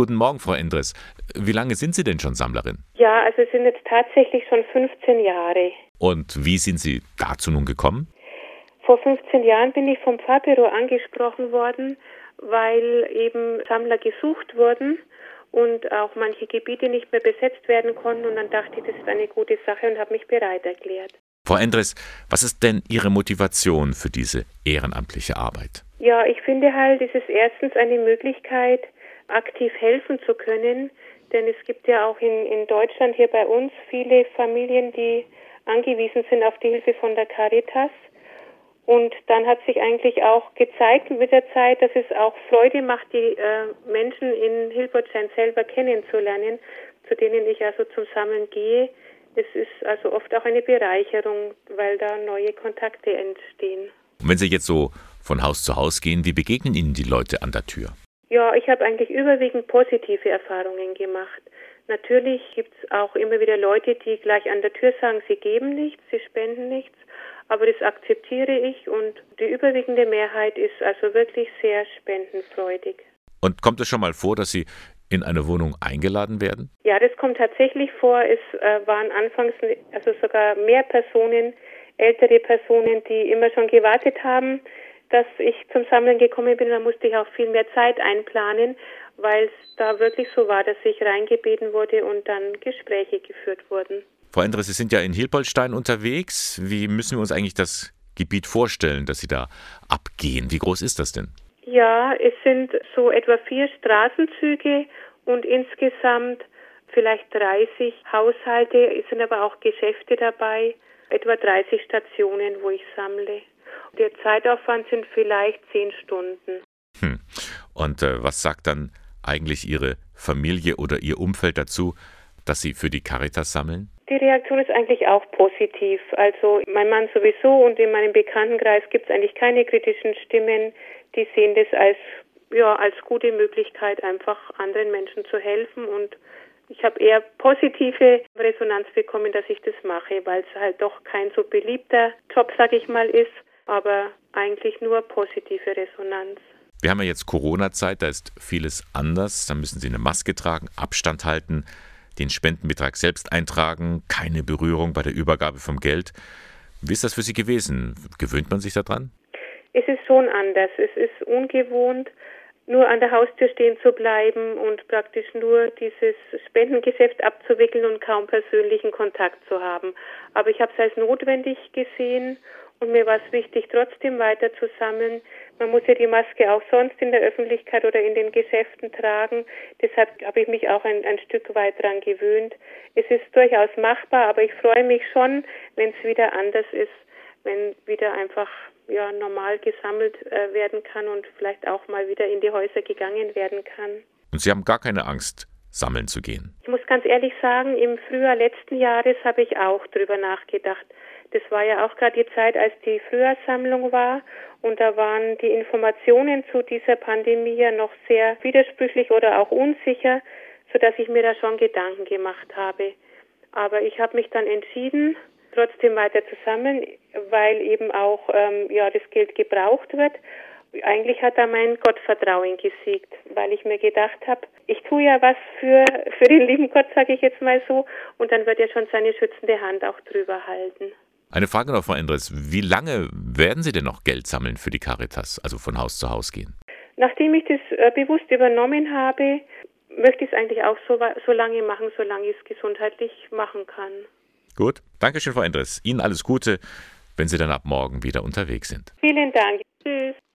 Guten Morgen, Frau Endres. Wie lange sind Sie denn schon Sammlerin? Ja, also es sind jetzt tatsächlich schon 15 Jahre. Und wie sind Sie dazu nun gekommen? Vor 15 Jahren bin ich vom Pfarrbüro angesprochen worden, weil eben Sammler gesucht wurden und auch manche Gebiete nicht mehr besetzt werden konnten. Und dann dachte ich, das ist eine gute Sache und habe mich bereit erklärt. Frau Endres, was ist denn Ihre Motivation für diese ehrenamtliche Arbeit? Ja, ich finde halt, es ist erstens eine Möglichkeit, aktiv helfen zu können, denn es gibt ja auch in, in Deutschland hier bei uns viele Familien, die angewiesen sind auf die Hilfe von der Caritas. Und dann hat sich eigentlich auch gezeigt mit der Zeit, dass es auch Freude macht, die äh, Menschen in Hilbertstein selber kennenzulernen, zu denen ich also zum Sammeln gehe. Es ist also oft auch eine Bereicherung, weil da neue Kontakte entstehen. Und wenn Sie jetzt so von Haus zu Haus gehen, wie begegnen Ihnen die Leute an der Tür? Ja, ich habe eigentlich überwiegend positive Erfahrungen gemacht. Natürlich gibt es auch immer wieder Leute, die gleich an der Tür sagen, sie geben nichts, sie spenden nichts aber das akzeptiere ich und die überwiegende Mehrheit ist also wirklich sehr spendenfreudig. Und kommt es schon mal vor, dass Sie in eine Wohnung eingeladen werden? Ja, das kommt tatsächlich vor. Es äh, waren anfangs also sogar mehr Personen, ältere Personen, die immer schon gewartet haben, dass ich zum Sammeln gekommen bin. Da musste ich auch viel mehr Zeit einplanen, weil es da wirklich so war, dass ich reingebeten wurde und dann Gespräche geführt wurden. Frau Endres, Sie sind ja in Hilpoltstein unterwegs. Wie müssen wir uns eigentlich das Gebiet vorstellen, dass Sie da abgehen? Wie groß ist das denn? Ja, es sind so etwa vier Straßenzüge und insgesamt vielleicht 30 Haushalte, es sind aber auch Geschäfte dabei, etwa 30 Stationen, wo ich sammle. Der Zeitaufwand sind vielleicht zehn Stunden. Hm. Und äh, was sagt dann eigentlich Ihre Familie oder Ihr Umfeld dazu, dass Sie für die Caritas sammeln? Die Reaktion ist eigentlich auch positiv. Also mein Mann sowieso und in meinem Bekanntenkreis gibt es eigentlich keine kritischen Stimmen. Die sehen das als ja als gute Möglichkeit, einfach anderen Menschen zu helfen und ich habe eher positive Resonanz bekommen, dass ich das mache, weil es halt doch kein so beliebter Job, sag ich mal, ist, aber eigentlich nur positive Resonanz. Wir haben ja jetzt Corona-Zeit, da ist vieles anders. Da müssen Sie eine Maske tragen, Abstand halten den Spendenbetrag selbst eintragen, keine Berührung bei der Übergabe vom Geld. Wie ist das für Sie gewesen? Gewöhnt man sich daran? Es ist schon anders. Es ist ungewohnt, nur an der Haustür stehen zu bleiben und praktisch nur dieses Spendengeschäft abzuwickeln und kaum persönlichen Kontakt zu haben. Aber ich habe es als notwendig gesehen und mir war es wichtig, trotzdem weiter zu sammeln. Man muss ja die Maske auch sonst in der Öffentlichkeit oder in den Geschäften tragen. Deshalb habe ich mich auch ein, ein Stück weit daran gewöhnt. Es ist durchaus machbar, aber ich freue mich schon, wenn es wieder anders ist, wenn wieder einfach ja, normal gesammelt äh, werden kann und vielleicht auch mal wieder in die Häuser gegangen werden kann. Und Sie haben gar keine Angst, sammeln zu gehen? Ich muss ganz ehrlich sagen, im Frühjahr letzten Jahres habe ich auch darüber nachgedacht. Das war ja auch gerade die Zeit, als die Frühjahrssammlung war und da waren die Informationen zu dieser Pandemie ja noch sehr widersprüchlich oder auch unsicher, sodass ich mir da schon Gedanken gemacht habe. Aber ich habe mich dann entschieden, trotzdem weiter zu sammeln, weil eben auch ähm, ja das Geld gebraucht wird. Eigentlich hat da mein Gottvertrauen gesiegt, weil ich mir gedacht habe, ich tue ja was für für den lieben Gott, sage ich jetzt mal so, und dann wird er schon seine schützende Hand auch drüber halten. Eine Frage noch, Frau Endres. Wie lange werden Sie denn noch Geld sammeln für die Caritas, also von Haus zu Haus gehen? Nachdem ich das äh, bewusst übernommen habe, möchte ich es eigentlich auch so, so lange machen, solange ich es gesundheitlich machen kann. Gut. Dankeschön, Frau Endres. Ihnen alles Gute, wenn Sie dann ab morgen wieder unterwegs sind. Vielen Dank. Tschüss.